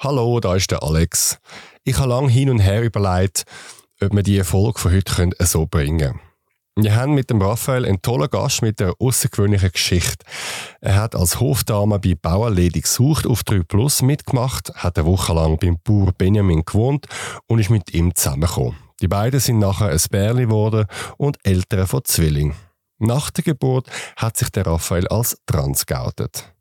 Hallo, da ist der Alex. Ich habe lange hin und her überlegt, ob wir die Folge von heute so bringen können. Wir haben mit dem Raphael einen tollen Gast mit einer außergewöhnlichen Geschichte. Er hat als Hofdame bei Bauerledig sucht auf 3 Plus mitgemacht, hat eine Woche lang beim Bauer Benjamin gewohnt und ist mit ihm zusammengekommen. Die beiden sind nachher ein Bärli geworden und Eltern von Zwilling. Nach der Geburt hat sich der Raphael als trans geoutet.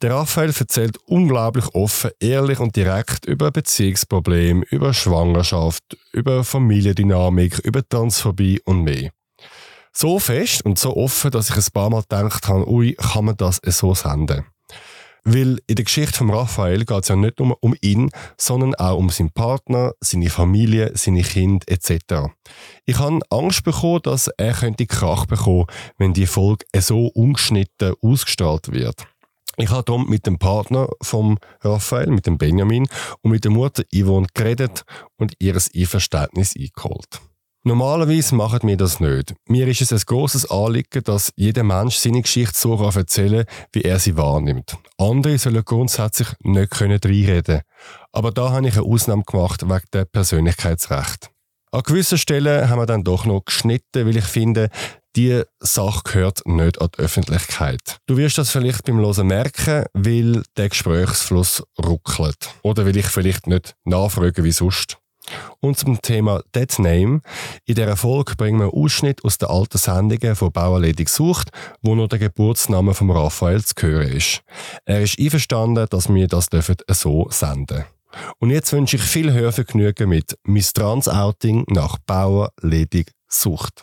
Der Raphael erzählt unglaublich offen, ehrlich und direkt über Beziehungsprobleme, über Schwangerschaft, über Familiendynamik, über Transphobie und mehr. So fest und so offen, dass ich ein paar Mal gedacht habe, ui, kann man das so senden? Weil in der Geschichte von Raphael geht es ja nicht nur um ihn, sondern auch um seinen Partner, seine Familie, seine Kinder etc. Ich habe Angst bekommen, dass er könnte Krach bekommen, wenn die Folge so ungeschnitten ausgestrahlt wird. Ich habe darum mit dem Partner vom Raphael, mit dem Benjamin und mit der Mutter Yvonne geredet und ihr Einverständnis eingeholt. Normalerweise machen wir das nicht. Mir ist es ein grosses Anliegen, dass jeder Mensch seine Geschichte so erzählen kann, wie er sie wahrnimmt. Andere sollen grundsätzlich nicht reinreden können. Aber da habe ich eine Ausnahme gemacht wegen der Persönlichkeitsrecht. An gewissen Stellen haben wir dann doch noch geschnitten, weil ich finde, die Sache gehört nicht an die Öffentlichkeit. Du wirst das vielleicht beim Hören merken, weil der Gesprächsfluss ruckelt. Oder weil ich vielleicht nicht nachfrage wie sonst. Und zum Thema Dead Name. In dieser Folge bringen wir einen Ausschnitt aus den alten Sendungen von Bauerledig sucht, wo noch der Geburtsname von Raphael zu hören ist. Er ist einverstanden, dass wir das so senden dürfen. Und jetzt wünsche ich viel Hörvergnügen mit Miss Trans-Outing nach Bauerledig sucht.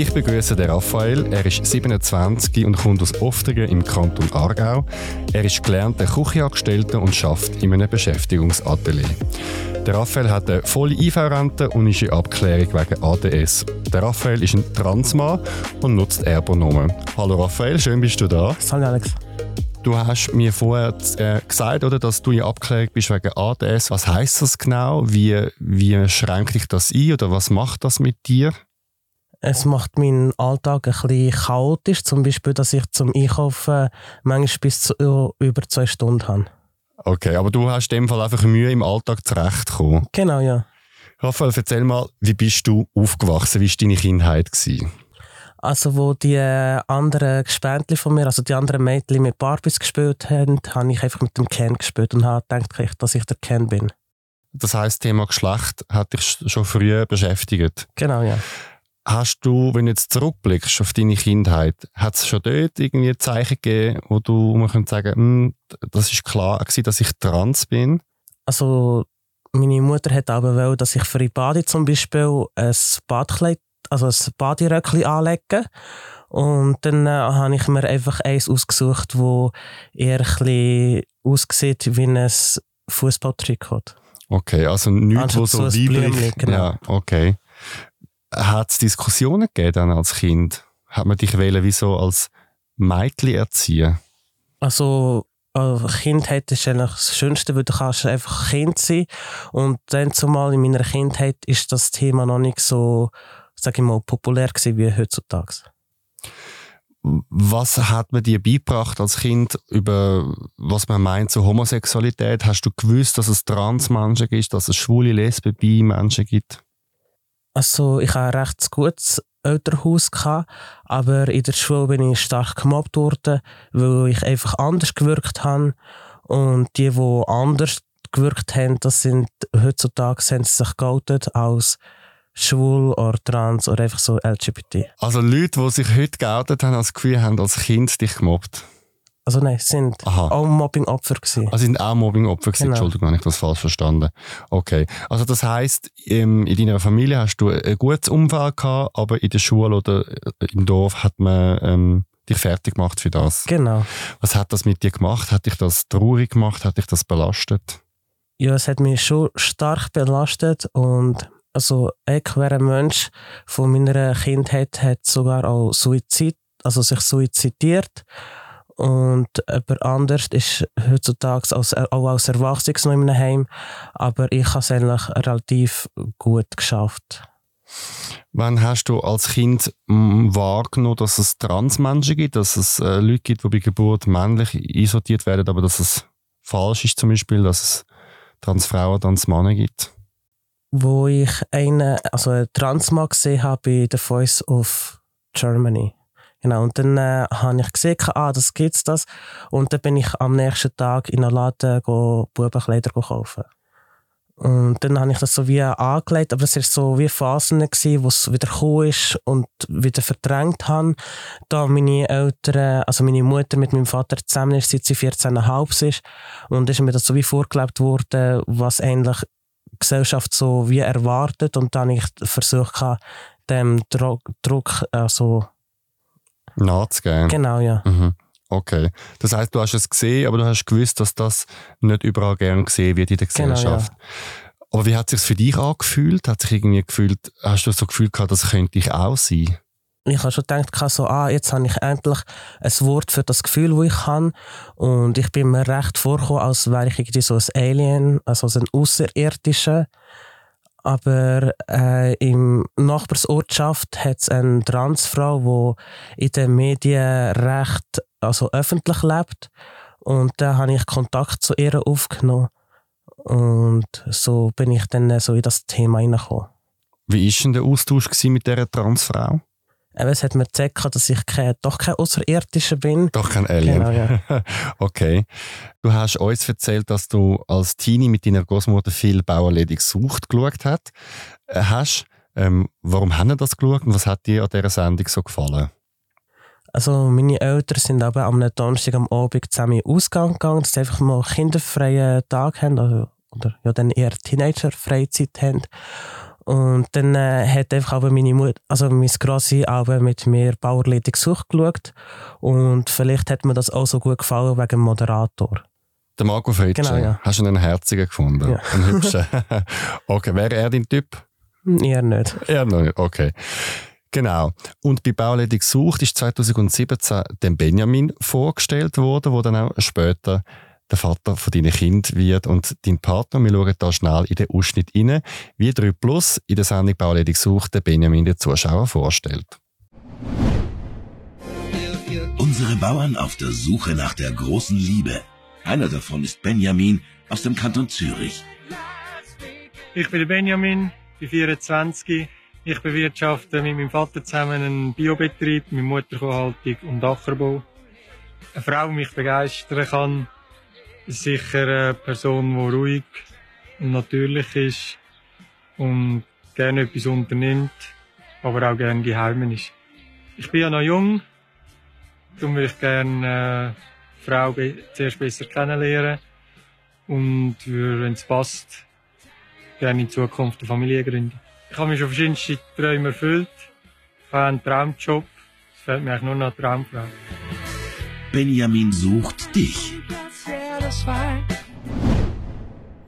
Ich begrüße den Raphael. Er ist 27 und kommt aus Oftringen im Kanton Aargau. Er ist gelernter Küchenangestellter und schafft in einem Beschäftigungsatelier. Der Raphael hat eine volle IV-Rente und ist in Abklärung wegen ADS. Der Raphael ist ein Transmann und nutzt Erbonomen. Hallo Raphael, schön bist du da. Hallo Alex. Du hast mir vorher äh, gesagt, oder, dass du in Abklärung bist wegen ADS. Was heißt das genau? Wie, wie schränkt dich das ein oder was macht das mit dir? Es macht meinen Alltag ein bisschen chaotisch. Zum Beispiel, dass ich zum Einkaufen manchmal bis zu über zwei Stunden habe. Okay, aber du hast in dem Fall einfach Mühe im Alltag zurechtzukommen. Genau, ja. Raphael, erzähl mal, wie bist du aufgewachsen? Wie war deine Kindheit? Gewesen? Also, wo die anderen Gespendli von mir, also die anderen Mädchen mit Barbies gespielt haben, habe ich einfach mit dem Ken gespielt und habe gedacht, dass ich der Ken bin. Das heisst, Thema Geschlecht hat dich schon früh beschäftigt? Genau, ja. Hast du, wenn du jetzt zurückblickst auf deine Kindheit, hat es schon dort irgendwie Zeichen gegeben, wo du man könnte sagen, hm, das ist klar gewesen, dass ich trans bin? Also meine Mutter hat aber wollen, dass ich für die Bade zum Beispiel ein Badkleid, also ein Baderöckchen anlege. Und dann äh, habe ich mir einfach eins ausgesucht, wo eher ein aussieht wie ein Fußballtrikot. Okay, also nichts, wo so, weiblich... Genau. Ja, okay. Hat es Diskussionen gegeben als Kind? Hat man dich wählen wie so als Mädchen erziehen? Also als Kindheit ist eigentlich das Schönste, weil du kannst einfach Kind sein und dann zumal in meiner Kindheit ist das Thema noch nicht so, sage ich mal, populär gewesen wie heutzutage. Was hat man dir beigebracht als Kind über was man meint zu Homosexualität? Hast du gewusst, dass es Transmenschen gibt, dass es schwule, lesbe, bi Menschen gibt? Also ich hatte ein recht gutes Elternhaus, gehabt, aber in der Schule bin ich stark gemobbt worden, weil ich einfach anders gewirkt habe. Und die, die anders gewirkt haben, das sind heutzutage haben sie sich geoutet als schwul oder trans oder einfach so LGBT. Also Leute, die sich heute geoutet haben, als Gefühl haben, als Kind dich gemobbt? Also nein, sind Aha. auch Mobbingopfer gewesen. Also sind auch Mobbingopfer gewesen. Genau. Entschuldigung, habe ich das falsch verstanden. Okay. Also das heisst, in deiner Familie hast du ein gutes Umfeld gehabt, aber in der Schule oder im Dorf hat man ähm, dich fertig gemacht für das. Genau. Was hat das mit dir gemacht? Hat dich das traurig gemacht? Hat dich das belastet? Ja, es hat mich schon stark belastet und also ich wäre ein Mensch von meiner Kindheit hat sogar auch Suizid, also sich suizidiert Und jemand anders ist heutzutage als, auch als Erwachsenes noch in einem Heim. Aber ich habe es eigentlich relativ gut geschafft. Wann hast du als Kind mm, wahrgenommen, dass es Transmenschen gibt, dass es äh, Leute gibt, die bei Geburt männlich isoliert werden, aber dass es falsch ist zum Beispiel, dass es Transfrauen, Transmänner gibt? Wo ich einen, also einen Transmann gesehen habe bei The Voice of Germany. Genau, und dann äh, habe ich gesehen, ah, das gibt's das. Und dann bin ich am nächsten Tag in einen Laden go, Bubenkleider kaufen. Und dann habe ich das so wie angelegt, aber es war so wie Phasen, wo es wieder gekommen ist und wieder verdrängt habe. Da meine Eltern, also meine Mutter mit meinem Vater zusammen ist, seit sie 14,5 ist. Und ist mir das so wie vorgelebt worden, was eigentlich Gesellschaft so wie erwartet. Und dann habe ich versucht, dem Druck, Druck also nachzugehen. Genau, ja. Mhm. Okay. Das heißt, du hast es gesehen, aber du hast gewusst, dass das nicht überall gern gesehen wird in der Gesellschaft. Genau, ja. Aber wie hat es sich für dich angefühlt? Hat sich irgendwie gefühlt, hast du so Gefühl gehabt, das könnte ich auch sein? Ich habe schon gedacht, so, ah, jetzt habe ich endlich ein Wort für das Gefühl, das ich habe. Und ich bin mir recht vorgekommen, als wäre ich irgendwie so ein Alien, also ein Außerirdischer aber äh, im Nachbarsortschaft hat es eine Transfrau, die in den Medien recht also öffentlich lebt. Und da habe ich Kontakt zu ihr aufgenommen. Und so bin ich dann so in das Thema hineingekommen. Wie war denn der Austausch mit dieser Transfrau? Eben, es hat mir gezeigt, dass ich kein, doch kein Außerirdischer bin. Doch kein Alien. Genau, ja. okay. Du hast uns erzählt, dass du als Teenie mit deiner Großmutter viel Bauerledig sucht geschaut hat, äh, hast. Ähm, warum haben Sie das geschaut und was hat dir an dieser Sendung so gefallen? Also meine Eltern sind aber am Donnerstag am Abend zusammen Ausgang gegangen, dass sie einfach mal kinderfreien Tag haben, also, oder ja, dann eher Teenager-Freizeit haben. Und dann äh, hat einfach aber meine Mutter, also mein Grossi auch mit mir Bauerledig gesucht geschaut. Und vielleicht hat mir das auch so gut gefallen wegen dem Moderator. Der Marco Fritsche. Genau, ja. Hast du einen herzigen gefunden? Ja. Einen hübschen. okay, wäre er dein Typ? Eher nicht. Eher nicht, okay. Genau. Und bei Bauerledig gesucht ist 2017 dem Benjamin vorgestellt worden, wo dann auch später der Vater von deinen Kind wird und dein Partner. Wir schauen da schnell in den Ausschnitt rein, wie 3 Plus in der Sendung Bauledig sucht der Benjamin den Zuschauer vorstellt. Unsere Bauern auf der Suche nach der großen Liebe. Einer davon ist Benjamin aus dem Kanton Zürich. Ich bin Benjamin, bin 24. Ich bewirtschafte mit meinem Vater zusammen einen Biobetrieb mit Mutterkuhhaltung und Ackerbau. Eine Frau, die mich begeistern kann, sicher eine Person, die ruhig und natürlich ist und gerne etwas unternimmt, aber auch gerne geheim ist. Ich bin ja noch jung, darum würde ich gerne eine Frau zuerst besser kennenlernen und wenn es passt, gerne in Zukunft eine Familie gründen. Ich habe mir schon verschiedenste Träume erfüllt. Ich habe einen Traumjob. Es fällt mir eigentlich nur noch eine Traumfrau. Benjamin sucht dich.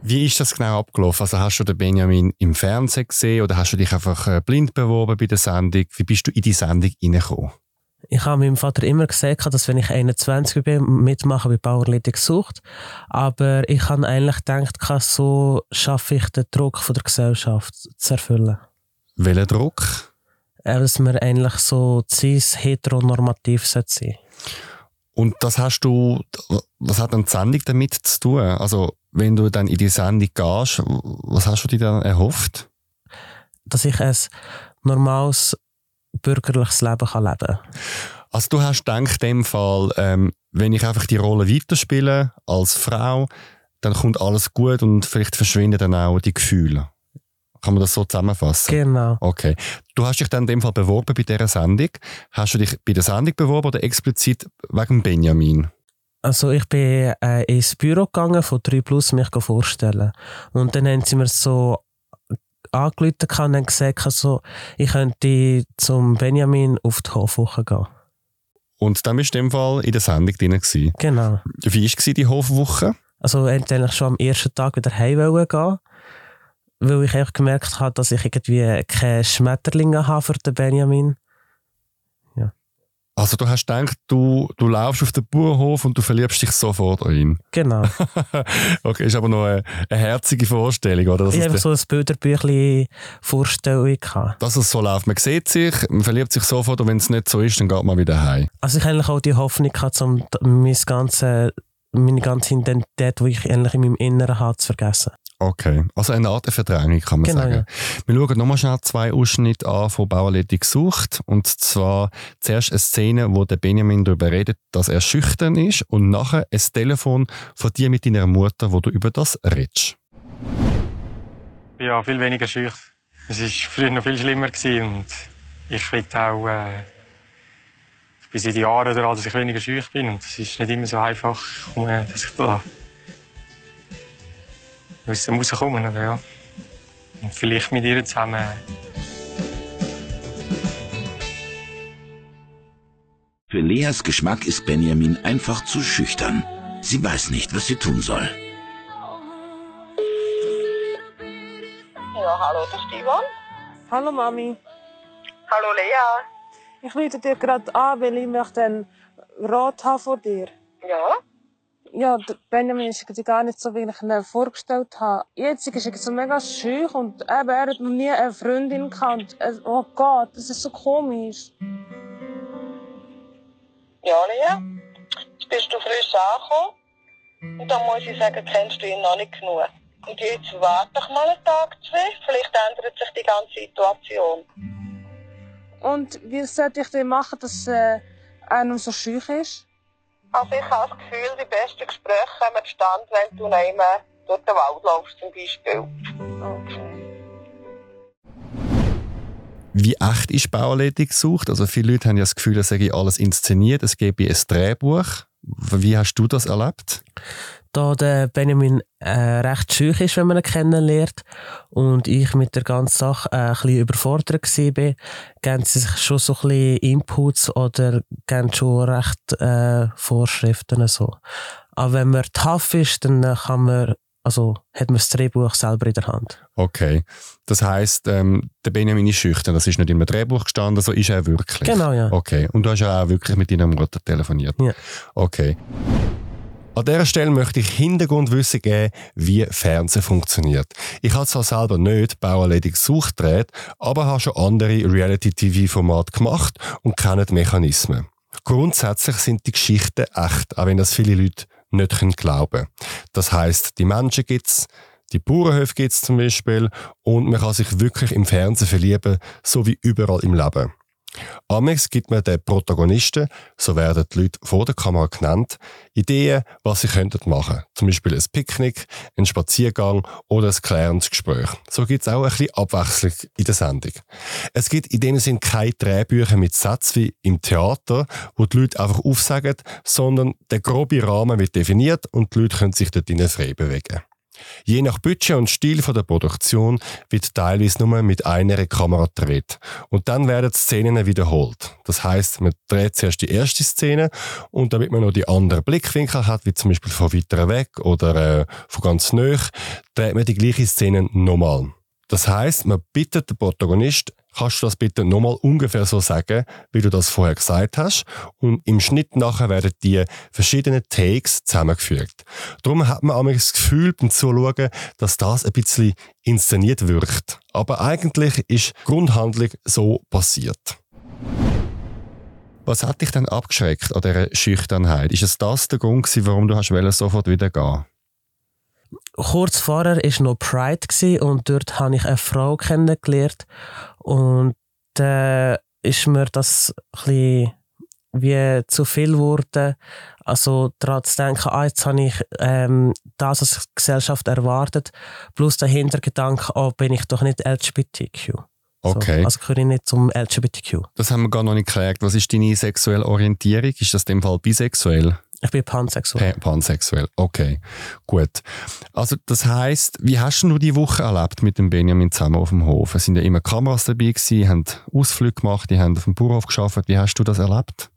Wie ist das genau abgelaufen? Also hast du den Benjamin im Fernsehen gesehen oder hast du dich einfach äh, blind beworben bei der Sendung? Wie bist du in die Sendung reingekommen? Ich habe meinem Vater immer gesagt, dass wenn ich 21 bin, mitmache bei Bauerledig gesucht. Aber ich habe eigentlich gedacht, so schaffe ich den Druck von der Gesellschaft zu erfüllen. Welchen Druck? Dass man eigentlich so cis heteronormativ sein sollte. Und das hast du, was hat eine Sendung damit zu tun? Also, wenn du dann in die Sendung gehst, was hast du dir dann erhofft? Dass ich ein normales bürgerliches Leben kann leben kann. Also du hast gedacht, in dem Fall, ähm, wenn ich einfach die Rolle weiterspiele als Frau, dann kommt alles gut und vielleicht verschwinden dann auch die Gefühle. Kann man das so zusammenfassen? Genau. Okay. Du hast dich dann in dem Fall beworben bei dieser Sendung. Hast du dich bei der Sendung beworben oder explizit wegen Benjamin? Also ich bin äh, ins Büro gegangen von 3 Plus mich vorstellen. Und dann haben sie mir so angerufen und haben gesagt, also, ich könnte zum Benjamin auf die Hofwoche gehen. Und dann bist du in dem Fall in der Sendung drin. Gewesen. Genau. Wie war die Hofwoche? Also eigentlich schon am ersten Tag wieder heim gehen weil ich einfach gemerkt habe, dass ich irgendwie keine Schmetterlinge habe für den Benjamin. Ja. Also du hast gedacht, du, du laufst auf den Bauernhof und du verliebst dich sofort in ihn. Genau. okay, ist aber noch eine, eine herzige Vorstellung, oder? Dass ich habe so ein Bilderbüchlein Vorstellung gehabt. dass es so läuft. Man sieht sich, man verliebt sich sofort und wenn es nicht so ist, dann geht man wieder heim. Also ich habe eigentlich auch die Hoffnung gehabt, um mein ganze, meine ganze Identität, die ich eigentlich in meinem Inneren habe, zu vergessen. Okay, also eine Art Verdrängung kann man Genau, sagen. Wir schauen nochmal schnell zwei Ausschnitte an von Bauerledi gesucht. Und zwar zuerst eine Szene, wo der Benjamin darüber redet, dass er schüchtern ist und nachher ein Telefon von dir mit deiner Mutter, wo du über das redest. Ja, viel weniger schüch. Es war früher noch viel schlimmer gewesen und ich will auch, äh, ich bin seit Jahren daran, dass ich weniger schüch bin und es ist nicht immer so einfach, dass ich da aus dem rauskomme, aber ja. Und vielleicht mit ihr zusammen. Für Leas Geschmack ist Benjamin einfach zu schüchtern. Sie weiß nicht, was sie tun soll. Ja, hallo, das ist Ivan. Hallo Mami, Hallo Lea. ich rufe dir gerade an, weil ich möchte einen Rat haben von dir. Ja? Ja, der Benjamin ist irgendwie gar nicht so, wie ich ihn vorgestellt habe. Jetzt ist er so mega schüch und eben, er hat noch nie eine Freundin gehabt. Und, äh, Oh Gott, das ist so komisch. Ja, Lea. Jetzt bist du frisch angekommen. Und dann muss ich sagen, kennst du ihn noch nicht genug. Und jetzt warte doch mal einen Tag, zwei. Vielleicht ändert sich die ganze Situation. Und wie sollte ich denn machen, dass äh, er noch so schüch ist? Also ich habe das Gefühl, die besten Gespräche kommen zustande, wenn du neben durch den Wald laufst zum Beispiel. Okay. Wie echt ist Bauerledi gesucht? Also viele Leute haben ja das Gefühl, es sei alles inszeniert, es gebe ein Drehbuch. Wie hast du das erlebt? Da der Benjamin äh, recht schüch ist, wenn man ihn kennenlernt und ich mit der ganzen Sache äh, ein bisschen überfordert war, geben sie sich schon so ein bisschen Inputs oder geben schon recht äh, Vorschriften. So. Aber wenn man tough ist, dann äh, kann man, also, hat man das Drehbuch selber in der Hand. Okay. Das heisst, ähm, der Benjamin ist schüchtern. Das ist nicht in einem Drehbuch gestanden, so ist er wirklich. Genau, ja. Okay. Und du hast ja auch wirklich mit deiner Mutter telefoniert. Ja. Okay. An dieser Stelle möchte ich Hintergrundwissen geben, wie Fernsehen funktioniert. Ich habe zwar selber nicht Bauerledig gesucht, gedreht, aber habe schon andere Reality-TV-Formate gemacht und kenne die Mechanismen. Grundsätzlich sind die Geschichten echt, auch wenn das viele Leute nicht können glauben Das heißt, die Menschen gibt's, die Bauernhöfe gibt's zum Beispiel und man kann sich wirklich im Fernsehen verlieben, so wie überall im Leben. Amex gibt man den Protagonisten, so werden die Leute vor der Kamera genannt, Ideen, was sie könnten machen. Zum Beispiel ein Picknick, ein Spaziergang oder ein klärendes Gespräch. So gibt es auch ein bisschen Abwechslung in der Sendung. Es gibt in dem Sinn keine Drehbücher mit Sätzen wie im Theater, wo die Leute einfach aufsagen, sondern der grobe Rahmen wird definiert und die Leute können sich dort frei bewegen. Je nach Budget und Stil von der Produktion wird teilweise nur mit einer Kamera gedreht. Und dann werden die Szenen wiederholt. Das heißt, man dreht zuerst die erste Szene und damit man noch die anderen Blickwinkel hat, wie zum Beispiel von weiter weg oder äh, von ganz nah, dreht man die gleiche Szene nochmal. Das heißt, man bittet den Protagonist, kannst du das bitte nochmal ungefähr so sagen, wie du das vorher gesagt hast? Und im Schnitt nachher werden die verschiedenen Takes zusammengefügt. Darum hat man einmal das Gefühl beim Zuschauen, dass das ein bisschen inszeniert wirkt. Aber eigentlich ist Grundhandlung so passiert. Was hat dich denn abgeschreckt an dieser Schüchternheit? Ist es das der Grund warum du sofort wieder gehen? Kurz vorher war noch Pride und dort habe ich eine Frau kennengelernt und dann ist mir das ein wie zu viel geworden. Also daran zu denken, ah, jetzt habe ich ähm, das als Gesellschaft erwartet, plus der Hintergedanke, oh, bin ich doch nicht LGBTQ. Okay. So, also gehöre ich nicht zum LGBTQ. Das haben wir gar noch nicht geklärt. Was ist deine sexuelle Orientierung? Ist das in dem Fall bisexuell? Ich bin pansexuell. Pa- Pansexuell, okay, gut. Also das heißt, wie hast du die Woche erlebt mit dem Benjamin zusammen auf dem Hof? Es sind ja immer Kameras dabei gewesen, haben Ausflüge gemacht, die haben auf dem Bauernhof geschafft. Wie hast du das erlebt?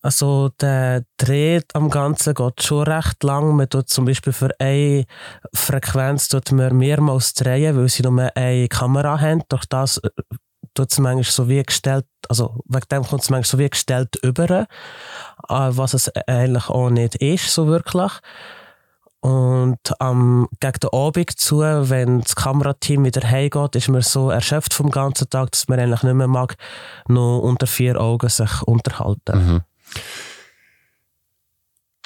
Also der Dreh am Ganzen geht schon recht lang. Man tut zum Beispiel für eine Frequenz tut man mehrmals drehen, weil sie nur eine Kamera haben. Durch das äh, tut es manchmal so wie gestellt, also wegen dem kommt es manchmal so wie gestellt über, was es eigentlich auch nicht ist, so wirklich. Und ähm, gegen den Abend zu, wenn das Kamerateam wieder heimgeht, ist man so erschöpft vom ganzen Tag, dass man eigentlich nicht mehr mag, nur unter vier Augen sich unterhalten. Mhm.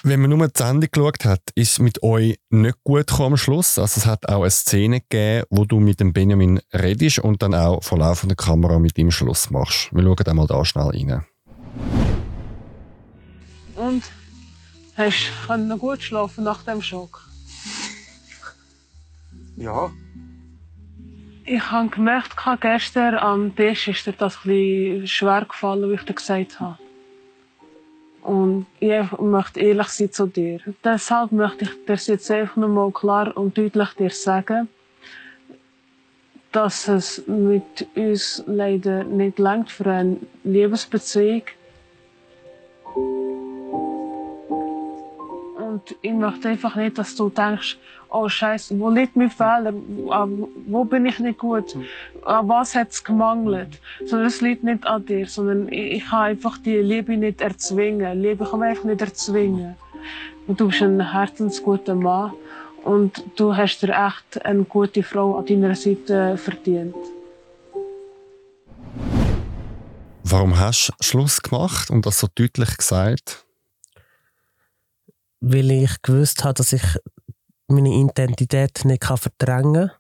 Wenn man nur die Sendung geschaut hat, ist es mit euch nicht gut gekommen am Schluss. Also es hat auch eine Szene gegeben, wo du mit dem Benjamin redest und dann auch vor laufender Kamera mit ihm Schluss machst. Wir schauen einmal da schnell rein. Und hast du noch gut schlafen nach dem Schock? Ja. Ich habe gemerkt, gestern am Tisch ist dir das ein bisschen schwer gefallen, wie ich dir gesagt habe. Und ich möchte ehrlich sein zu dir. Deshalb möchte ich dir jetzt einfach nochmal klar und deutlich dir sagen, dass es mit uns leider nicht langt für eine Liebesbeziehung. Und ich möchte einfach nicht, dass du denkst, oh Scheiße, wo liegt mein Fehler? Wo bin ich nicht gut? An was hat es gemangelt? Sondern es liegt nicht an dir, sondern ich, ich kann einfach die Liebe nicht erzwingen. Liebe kann man einfach nicht erzwingen. Und du bist ein herzensguter Mann und du hast dir echt eine gute Frau an deiner Seite verdient. Warum hast du Schluss gemacht und das so deutlich gesagt? Weil ich gewusst habe, dass ich meine Identität nicht verdrängen kann.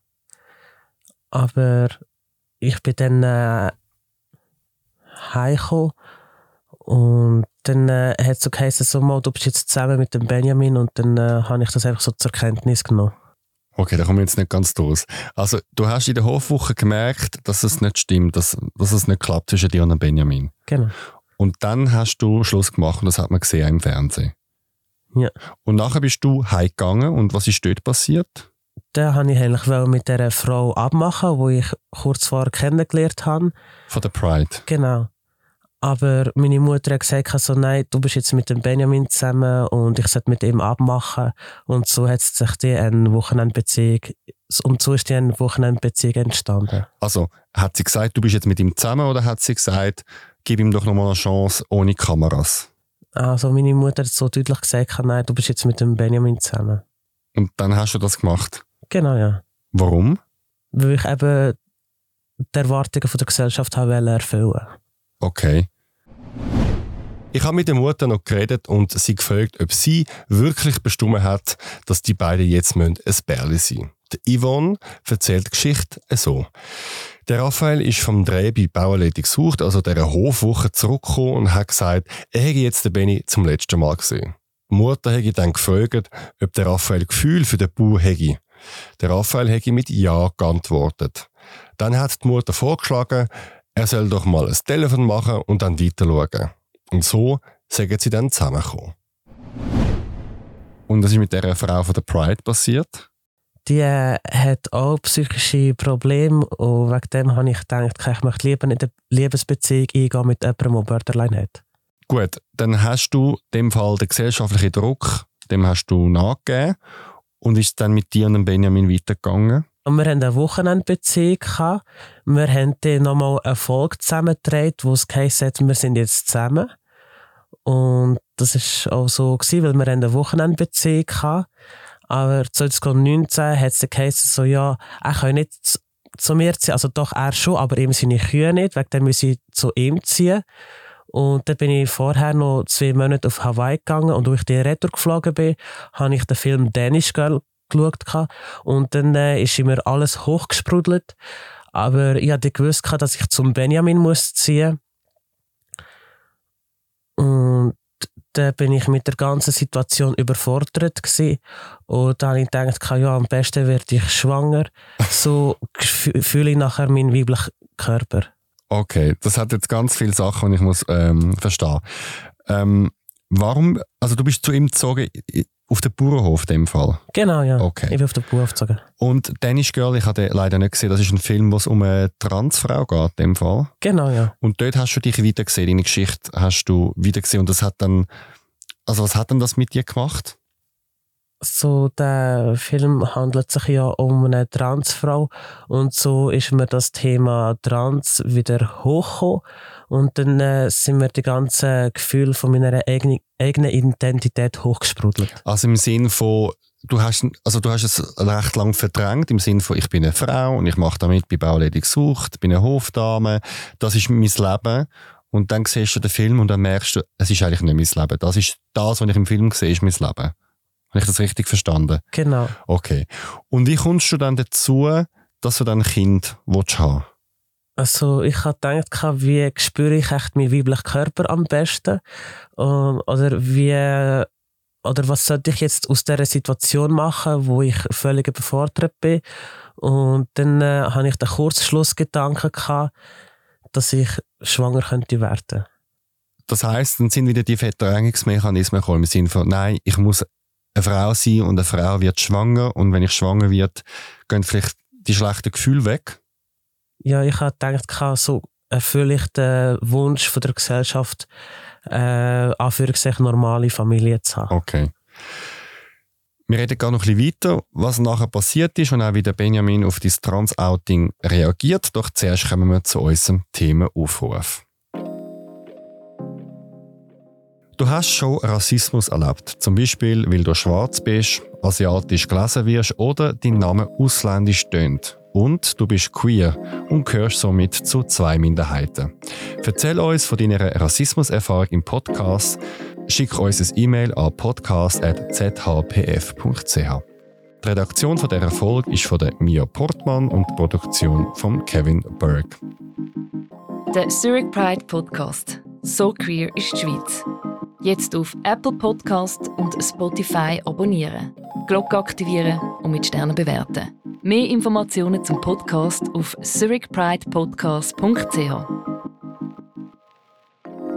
Aber ich bin dann äh, heimgekommen und dann äh, hat es so geheißen, so mal, du bist jetzt zusammen mit dem Benjamin und dann äh, habe ich das einfach so zur Kenntnis genommen. Okay, da kommen wir jetzt nicht ganz durch. Also, du hast in der Hofwoche gemerkt, dass es nicht stimmt, dass, dass es nicht klappt zwischen dir und Benjamin. Genau. Und dann hast du Schluss gemacht und das hat man gesehen im Fernsehen. Ja. Und nachher bist du heimgegangen und was ist dort passiert? Da wollte ich eigentlich mit dieser Frau abmachen, die ich kurz vorher kennengelernt habe. Von der Pride? Genau. Aber meine Mutter hat gesagt, also, nein, du bist jetzt mit dem Benjamin zusammen und ich sollte mit ihm abmachen. Und so hat sich die eine Wochenendbeziehung, und so ist die eine Wochenendbeziehung entstanden. Also, hat sie gesagt, du bist jetzt mit ihm zusammen oder hat sie gesagt, gib ihm doch nochmal eine Chance ohne Kameras? Also, meine Mutter hat so deutlich gesagt, nein, du bist jetzt mit dem Benjamin zusammen. Und dann hast du das gemacht? Genau, ja. Warum? Weil ich eben die Erwartungen von der Gesellschaft habe erfüllen Okay. Ich habe mit der Mutter noch geredet und sie gefragt, ob sie wirklich bestimmt hat, dass die beiden jetzt ein Bärli sein müssen. Die Yvonne erzählt die Geschichte so. Der Raphael ist vom Dreh bei Bauerledig gesucht, also der Hofwoche zurückgekommen und hat gesagt, er hätte jetzt den Benny zum letzten Mal gesehen. Die Mutter hätte dann gefragt, ob der Raphael Gefühl für den Bauer hätte. Der Raphael hätte mit Ja geantwortet. Dann hat die Mutter vorgeschlagen, er soll doch mal ein Telefon machen und dann weiter schauen. Und so sind sie dann zusammengekommen. Und was ist mit der Frau von der Pride passiert? Die hat auch psychische Probleme und wegen dem habe ich gedacht, ich möchte lieber in eine Liebesbeziehung eingehen mit jemandem, der Borderline hat. Gut, dann hast du in dem Fall den gesellschaftlichen Druck, dem hast du nachgegeben und ist dann mit dir und Benjamin weitergegangen? Und wir hatten eine Wochenendbeziehung. Wir haben dann nochmal eine Folge zusammengedreht, wo es geheißen hat, wir sind jetzt zusammen. Und das war auch so, gewesen, weil wir eine Wochenendbeziehung hatten. Aber 2019 hat es geheißen, so, ja, er kann nicht zu mir ziehen. Also doch, er schon, aber ihm seine Kühe nicht. Wegen dem muss ich zu ihm ziehen. Und dann bin ich vorher noch zwei Monate auf Hawaii gegangen und als ich die Retour geflogen bin, habe ich den Film Danish Girl geschaut. Und dann äh, ist immer alles hochgesprudelt. Aber ich hatte gewusst, dass ich zum Benjamin muss ziehen Und dann bin ich mit der ganzen Situation überfordert gewesen. Und dann habe ich gedacht, ja, am besten werde ich schwanger. So fühle ich nachher meinen weiblichen Körper. Okay, das hat jetzt ganz viele Sachen, die ich muss ähm, verstehen. Ähm, warum, also du bist zu ihm gezogen auf den Bauernhof in dem Fall? Genau, ja. Okay. Ich bin auf den Bauernhof gezogen. Und Danish Girl, ich habe den leider nicht gesehen, das ist ein Film, wo es um eine Transfrau geht, in dem Fall. Genau, ja. Und dort hast du dich wieder gesehen, deine Geschichte hast du wieder gesehen und das hat dann, also was hat denn das mit dir gemacht? So, der Film handelt sich ja um eine Transfrau und so ist mir das Thema Trans wieder hochgekommen und dann äh, sind mir die ganzen Gefühle von meiner eigenen, eigenen Identität hochgesprudelt. Also im Sinn von, du hast, also du hast es recht lang verdrängt, im Sinn von, ich bin eine Frau und ich mache damit bei Bauledig gesucht, bin eine Hofdame, das ist mein Leben. Und dann siehst du den Film und dann merkst du, es ist eigentlich nicht mein Leben. Das ist das, was ich im Film sehe, ist mein Leben. Habe ich das richtig verstanden? Genau. Okay. Und wie kommst du dann dazu, dass du dann ein Kind willst haben Also ich habe gedacht, wie spüre ich echt meinen weiblichen Körper am besten? Ähm, oder wie oder was sollte ich jetzt aus dieser Situation machen, wo ich völlig überfordert bin? Und dann äh, habe ich den Kurzschlussgedanken gehabt, dass ich schwanger könnte werden. Das heißt, dann sind wieder die Verdrängungsmechanismen gekommen im Sinne von, nein, ich muss eine Frau sein und eine Frau wird schwanger und wenn ich schwanger wird, gehen vielleicht die schlechten Gefühle weg. Ja, ich habe gedacht, so erfülle ich den Wunsch von der Gesellschaft, äh, Anführungszeichen normale Familie zu haben. Okay. Wir reden gar noch ein bisschen weiter, was nachher passiert ist und auch wie der Benjamin auf dieses Trans-Outing reagiert. Doch zuerst kommen wir zu unserem Themenaufruf. Du hast schon Rassismus erlebt, zum Beispiel weil du schwarz bist, asiatisch gelesen wirst oder dein Name ausländisch tönt. Und du bist queer und gehörst somit zu zwei Minderheiten. Erzähl uns von deiner Rassismuserfahrung im Podcast. Schick uns ein E-Mail an podcast.zhpf.ch. Die Redaktion von dieser Folge ist von der Mia Portmann und die Produktion von Kevin Berg. Der Zurich Pride Podcast. So queer ist die Schweiz. Jetzt auf Apple Podcast und Spotify abonnieren, Glocke aktivieren und mit Sternen bewerten. Mehr Informationen zum Podcast auf zurichpridepodcast.ch.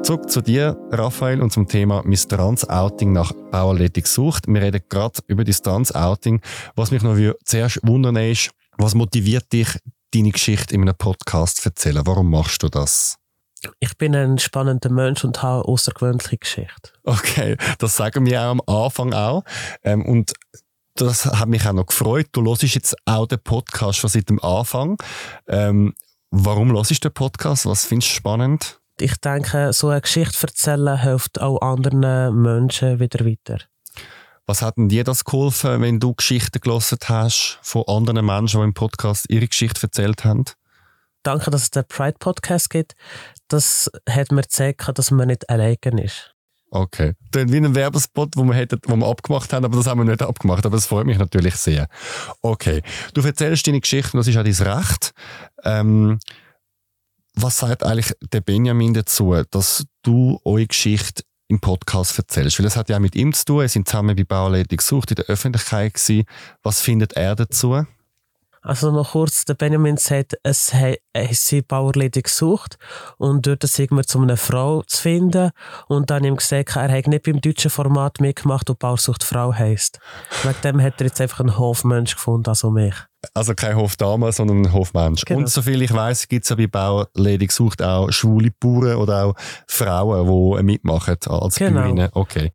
Zurück zu dir, Raphael, und zum Thema mein Trans-Outing nach Bauerletig sucht. Wir reden gerade über das Trans-Outing. Was mich noch zuerst wundern ist, was motiviert dich, deine Geschichte in einem Podcast zu erzählen? Warum machst du das? Ich bin ein spannender Mensch und habe eine außergewöhnliche Geschichte. Okay, das sagen wir auch am Anfang auch. Ähm, und das hat mich auch noch gefreut. Du hörst jetzt auch den Podcast schon seit dem Anfang. Ähm, warum hörst du den Podcast? Was findest du spannend? Ich denke, so eine Geschichte erzählen hilft auch anderen Menschen wieder weiter. Was hat denn dir das geholfen, wenn du Geschichten gelesen hast von anderen Menschen, die im Podcast ihre Geschichte erzählt haben? Danke, dass es den Pride Podcast gibt. Das hat mir gezeigt, dass man nicht alleine ist. Okay. Das wie ein Werbespot, wo wir, hätten, wo wir abgemacht haben, aber das haben wir nicht abgemacht. Aber das freut mich natürlich sehr. Okay. Du erzählst deine Geschichte, das ist auch dein Recht. Ähm, was sagt eigentlich der Benjamin dazu, dass du eure Geschichte im Podcast erzählst? Weil es hat ja auch mit ihm zu tun. Er sind zusammen bei Bauleitung gesucht in der Öffentlichkeit gewesen. Was findet er dazu? Also noch kurz, der Benjamin sagt, es hat sie Bauerledig gesucht und dort sind wir zu einer Frau zu finden und dann ihm gesagt, er hat nicht beim deutschen Format mitgemacht und Bauersucht Frau heisst. Wegen dem hat er jetzt einfach einen Hofmensch gefunden, also mich. Also kein Hofdame, sondern ein Hofmensch. Genau. Und soviel ich weiß, gibt es ja bei Bauerledig gesucht auch schwule Bauern oder auch Frauen, die mitmachen als genau. Bäuerinnen. Okay.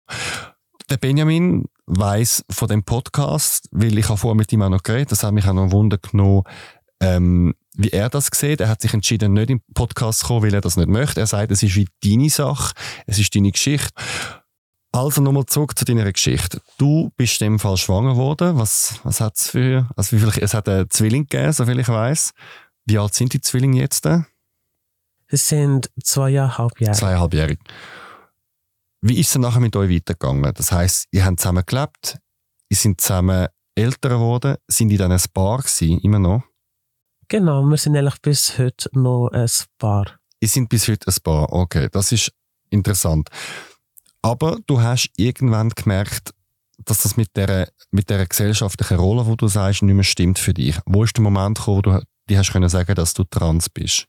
Der Benjamin weiß von dem Podcast, weil ich habe vorher mit ihm auch noch geredet, das hat mich auch noch Wunder genommen, ähm, wie er das sieht. Er hat sich entschieden, nicht im Podcast zu kommen, weil er das nicht möchte. Er sagt, es ist wie deine Sache, es ist deine Geschichte. Also nochmal zurück zu deiner Geschichte. Du bist in dem Fall schwanger geworden. Was, was hat es für, also wie viel, es hat einen Zwilling gegeben, soviel ich weiß. Wie alt sind die Zwillinge jetzt? Es sind zweieinhalb Jahre. Zweieinhalbjährig. Wie ist es nachher mit euch weitergegangen? Das heißt, ihr habt zusammen gelebt, ihr seid zusammen älter geworden, sind ihr dann ein Paar gewesen, immer noch? Genau, wir sind eigentlich bis heute noch ein Paar. Ihr sind bis heute ein Paar, okay, das ist interessant. Aber du hast irgendwann gemerkt, dass das mit der, mit der gesellschaftlichen Rolle, wo du sagst, nicht mehr stimmt für dich. Wo ist der Moment gekommen, wo du dir hast können sagen, dass du trans bist?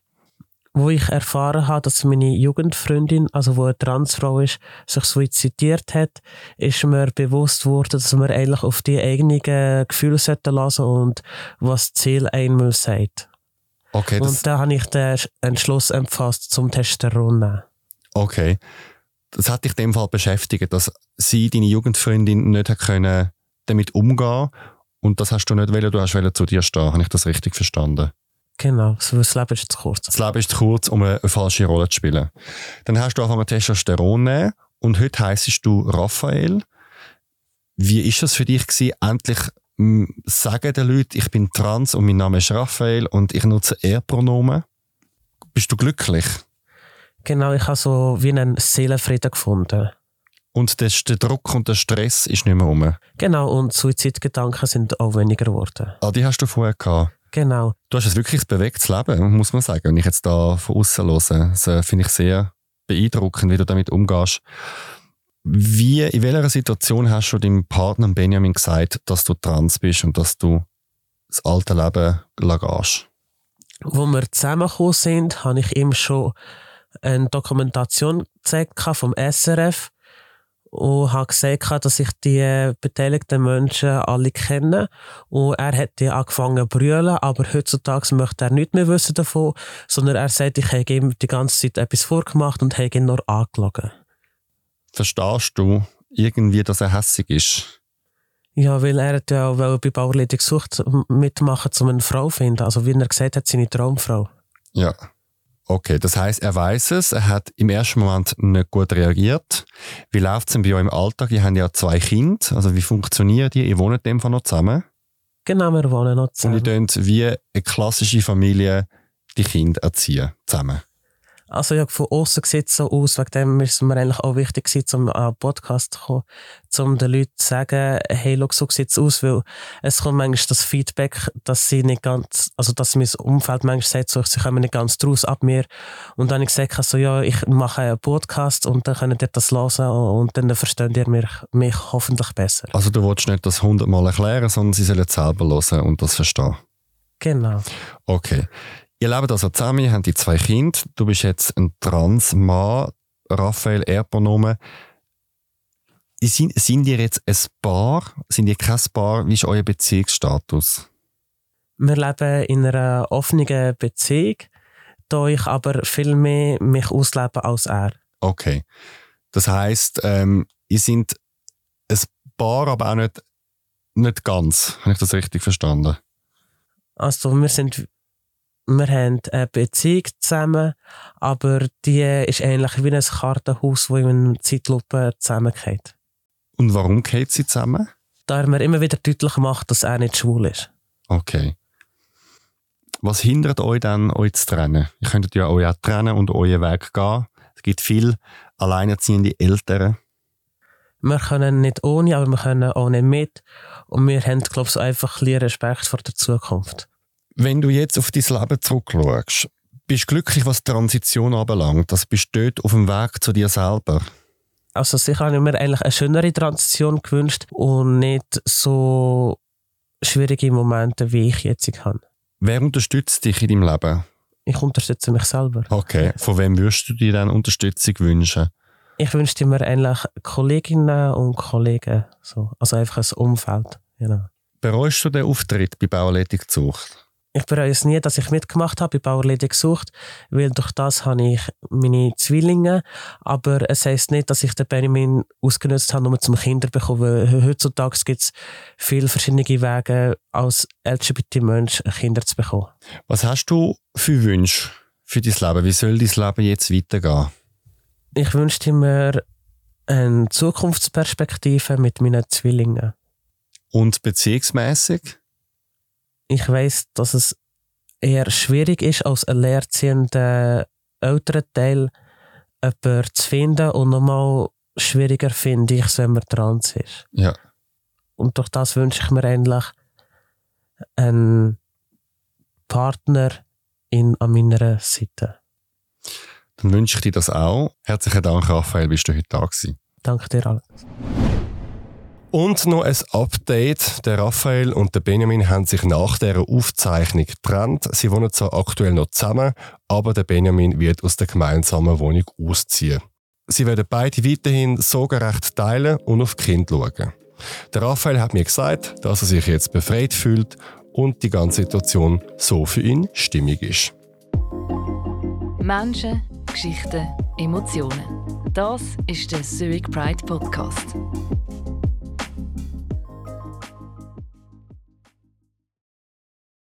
Wo ich erfahren habe, dass meine Jugendfreundin, also wo eine Transfrau ist, sich suizidiert hat, ist mir bewusst worden, dass man eigentlich auf die eigenen Gefühle lassen sollte und was das Ziel einmal sagt. Okay, und da habe ich den Entschluss empfasst zum Testosteron nehmen. Okay. Das hat dich in dem Fall beschäftigt, dass sie, deine Jugendfreundin, nicht können damit umgehen und das hast du nicht wollen, du hast wollen zu dir stehen. Habe ich das richtig verstanden? Genau, das Leben ist zu kurz. Das Leben ist zu kurz, um eine, falsche Rolle zu spielen. Dann hast du angefangen Testosteron nehmen und heute heisst du Raphael. Wie ist das für dich gewesen, endlich mh, sagen den Leuten, ich bin trans und mein Name ist Raphael und ich nutze Er-Pronomen? Bist du glücklich? Genau, ich habe so wie einen Seelenfrieden gefunden. Und das, der Druck und der Stress ist nicht mehr rum. Genau, und Suizidgedanken sind auch weniger geworden. Ah, die hast du vorher gehabt. Genau. Du hast ein wirklich bewegtes Leben, muss man sagen. Wenn ich jetzt da von außen höre, das finde ich sehr beeindruckend, wie du damit umgehst. Wie, in welcher Situation hast du deinem Partner Benjamin gesagt, dass du trans bist und dass du das alte Leben lagast? Wo wir zusammengekommen sind, habe ich ihm schon eine Dokumentation gezeigt vom SRF und habe gesagt, dass ich die beteiligten Menschen alle kenne. Und er hat die angefangen zu brüllen, aber heutzutage möchte er nichts mehr wissen davon, sondern er sagt, ich habe ihm die ganze Zeit etwas vorgemacht und habe ihn nur angelogen. Verstehst du irgendwie, dass er hässig ist? Ja, weil er hat ja auch bei Bauerledig gesucht mitmachen, um eine Frau zu finden. Also wie er gesagt hat, seine Traumfrau. Ja. Okay, das heißt, er weiß es, er hat im ersten Moment nicht gut reagiert. Wie läuft es denn bei euch im Alltag? Ihr habt ja zwei Kinder, also wie funktioniert ihr? Ihr wohnt dem Fall noch zusammen? Genau, wir wohnen noch zusammen. Und ihr könnt wie eine klassische Familie die Kinder erziehen, zusammen? Also ja, von außen sieht es so aus, wegen dem ist es mir eigentlich auch wichtig gewesen, um an den Podcast zu kommen, um den Leuten zu sagen, hey, schau, so sieht es aus, weil es kommt manchmal das Feedback, dass sie nicht ganz, also dass mein Umfeld manchmal sagt, so, sie kommen nicht ganz draus ab mir. Und dann habe ich gesagt, also ja, ich mache einen Podcast und dann könnt ihr das hören und dann versteht ihr mich, mich hoffentlich besser. Also du willst nicht das hundertmal erklären, sondern sie sollen es selber hören und das verstehen? Genau. Okay. Ihr lebt also zusammen, ihr habt die zwei Kinder. Du bist jetzt ein Transmann, Raphael Erpronomen. Sind, sind ihr jetzt ein Paar? Sind ihr kein Paar? Wie ist euer Beziehungsstatus? Wir leben in einer offenen Beziehung, da ich aber viel mehr mich auslebe als er. Okay. Das heisst, ähm, ihr seid ein Paar, aber auch nicht, nicht ganz. Habe ich das richtig verstanden? Also wir sind wir haben eine Beziehung zusammen, aber die ist eigentlich wie ein Kartenhaus, das in einer Zeitlupe zusammengeht. Und warum geht sie zusammen? Da er mir immer wieder deutlich macht, dass er nicht schwul ist. Okay. Was hindert euch dann, euch zu trennen? Ihr könntet ja euch auch trennen und euren Weg gehen. Es gibt viele alleinerziehende Eltern. Wir können nicht ohne, aber wir können auch nicht mit. Und wir haben, glaube ich, einfach ein Respekt vor der Zukunft. Wenn du jetzt auf dein Leben zurückschaust, bist du glücklich, was die Transition anbelangt? Also bist du dort auf dem Weg zu dir selber? Also sicher habe ich mir eigentlich eine schönere Transition gewünscht und nicht so schwierige Momente, wie ich jetzt habe. Wer unterstützt dich in deinem Leben? Ich unterstütze mich selber. Okay. Von wem würdest du dir dann Unterstützung wünschen? Ich wünschte mir eigentlich Kolleginnen und Kollegen. So. Also einfach ein Umfeld. Genau. Bereust du den Auftritt bei Bauerledig Zucht? Ich bereue es nie, dass ich mitgemacht habe bei Bauerledig gesucht, weil durch das habe ich meine Zwillinge. Aber es heisst nicht, dass ich den Benjamin ausgenutzt habe, um zum Kinder zu bekommen. Weil heutzutage gibt es viele verschiedene Wege, als LGBT-Mensch Kinder zu bekommen. Was hast du für Wünsche für dein Leben? Wie soll dein Leben jetzt weitergehen? Ich wünschte mir eine Zukunftsperspektive mit meinen Zwillingen. Und beziehungsmäßig? Ich weiß, dass es eher schwierig ist, als alleinerziehender älterer Teil jemanden zu finden und nochmal schwieriger finde ich es, wenn man trans ist. Ja. Und durch das wünsche ich mir eigentlich einen Partner in, an meiner Seite. Dann wünsche ich dir das auch. Herzlichen Dank, Raphael, bist du heute da gewesen. Danke dir, Alex. Und noch ein Update. Der Raphael und der Benjamin haben sich nach der Aufzeichnung getrennt. Sie wohnen zwar aktuell noch zusammen, aber der Benjamin wird aus der gemeinsamen Wohnung ausziehen. Sie werden beide weiterhin sorgerecht teilen und auf Kinder schauen. Der Raphael hat mir gesagt, dass er sich jetzt befreit fühlt und die ganze Situation so für ihn stimmig ist. Menschen, Geschichten, Emotionen. Das ist der Zurich Pride Podcast.